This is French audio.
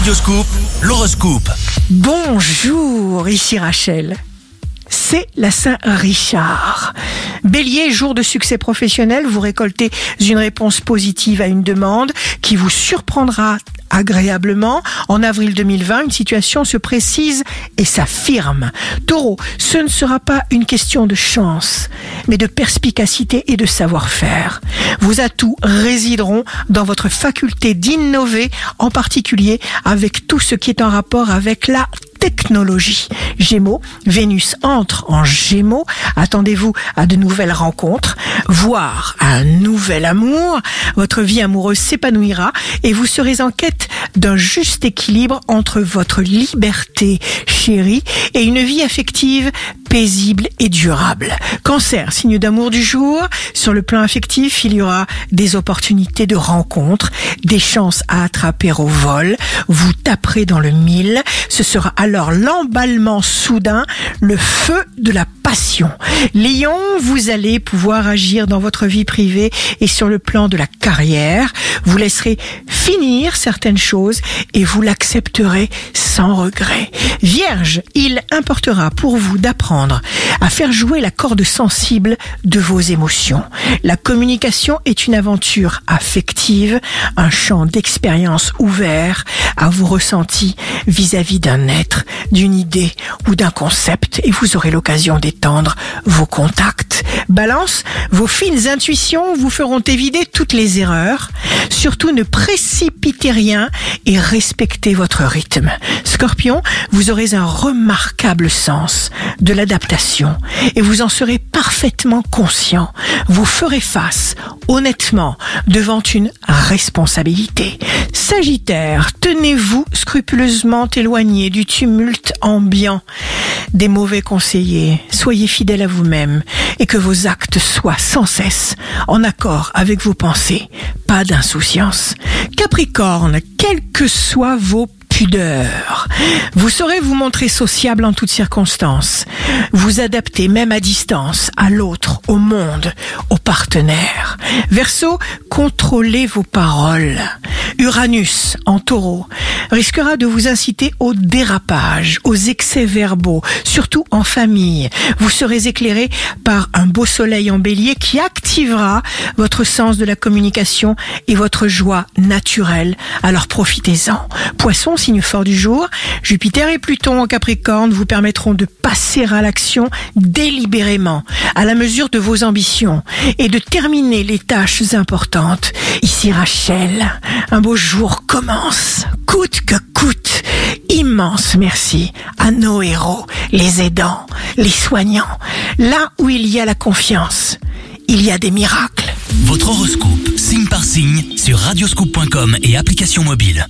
Radioscoop, l'horoscope. Bonjour, ici Rachel. C'est la Saint-Richard. Bélier, jour de succès professionnel, vous récoltez une réponse positive à une demande qui vous surprendra agréablement. En avril 2020, une situation se précise et s'affirme. Taureau, ce ne sera pas une question de chance, mais de perspicacité et de savoir-faire. Vos atouts résideront dans votre faculté d'innover, en particulier avec tout ce qui est en rapport avec la technologie. Gémeaux, Vénus entre en Gémeaux. Attendez-vous à de nouvelles rencontres, voire à un nouvel amour. Votre vie amoureuse s'épanouira et vous serez en quête d'un juste équilibre entre votre liberté chérie et une vie affective paisible et durable. Cancer, signe d'amour du jour. Sur le plan affectif, il y aura des opportunités de rencontres, des chances à attraper au vol. Vous taperez dans le mille. Ce sera alors l'emballement soudain, le feu de la passion. Lion, vous allez pouvoir agir dans votre vie privée et sur le plan de la carrière. Vous laisserez finir certaines choses et vous l'accepterez sans regret. Vierge, il importera pour vous d'apprendre à faire jouer la corde sensible de vos émotions. La communication est une aventure affective, un champ d'expérience ouvert à vos ressentis vis-à-vis d'un être, d'une idée ou d'un concept et vous aurez l'occasion d'étendre vos contacts. Balance, vos fines intuitions vous feront éviter toutes les erreurs. Surtout ne précipitez rien et respectez votre rythme. Scorpion, vous aurez un remarquable sens de l'adaptation et vous en serez parfaitement conscient. Vous ferez face honnêtement devant une responsabilité. Sagittaire, tenez-vous scrupuleusement éloigné du tumulte ambiant des mauvais conseillers. Soyez fidèle à vous-même et que vos actes soient sans cesse en accord avec vos pensées. Pas d'insouciance. Capricorne, quels que soient vos pudeurs, vous saurez vous montrer sociable en toutes circonstances. Vous adapter même à distance à l'autre, au monde, au partenaire. Verseau, contrôlez vos paroles. Uranus en taureau risquera de vous inciter au dérapage, aux excès verbaux, surtout en famille. Vous serez éclairé par un beau soleil en bélier qui activera votre sens de la communication et votre joie naturelle. Alors profitez-en. Poisson, signe fort du jour, Jupiter et Pluton en Capricorne vous permettront de passer à l'action délibérément, à la mesure de vos ambitions, et de terminer les tâches importantes. Ici Rachel, un beau jour commence, coûte que coûte. Immense merci à nos héros, les aidants, les soignants. Là où il y a la confiance, il y a des miracles. Votre horoscope, signe par signe, sur radioscoop.com et application mobile.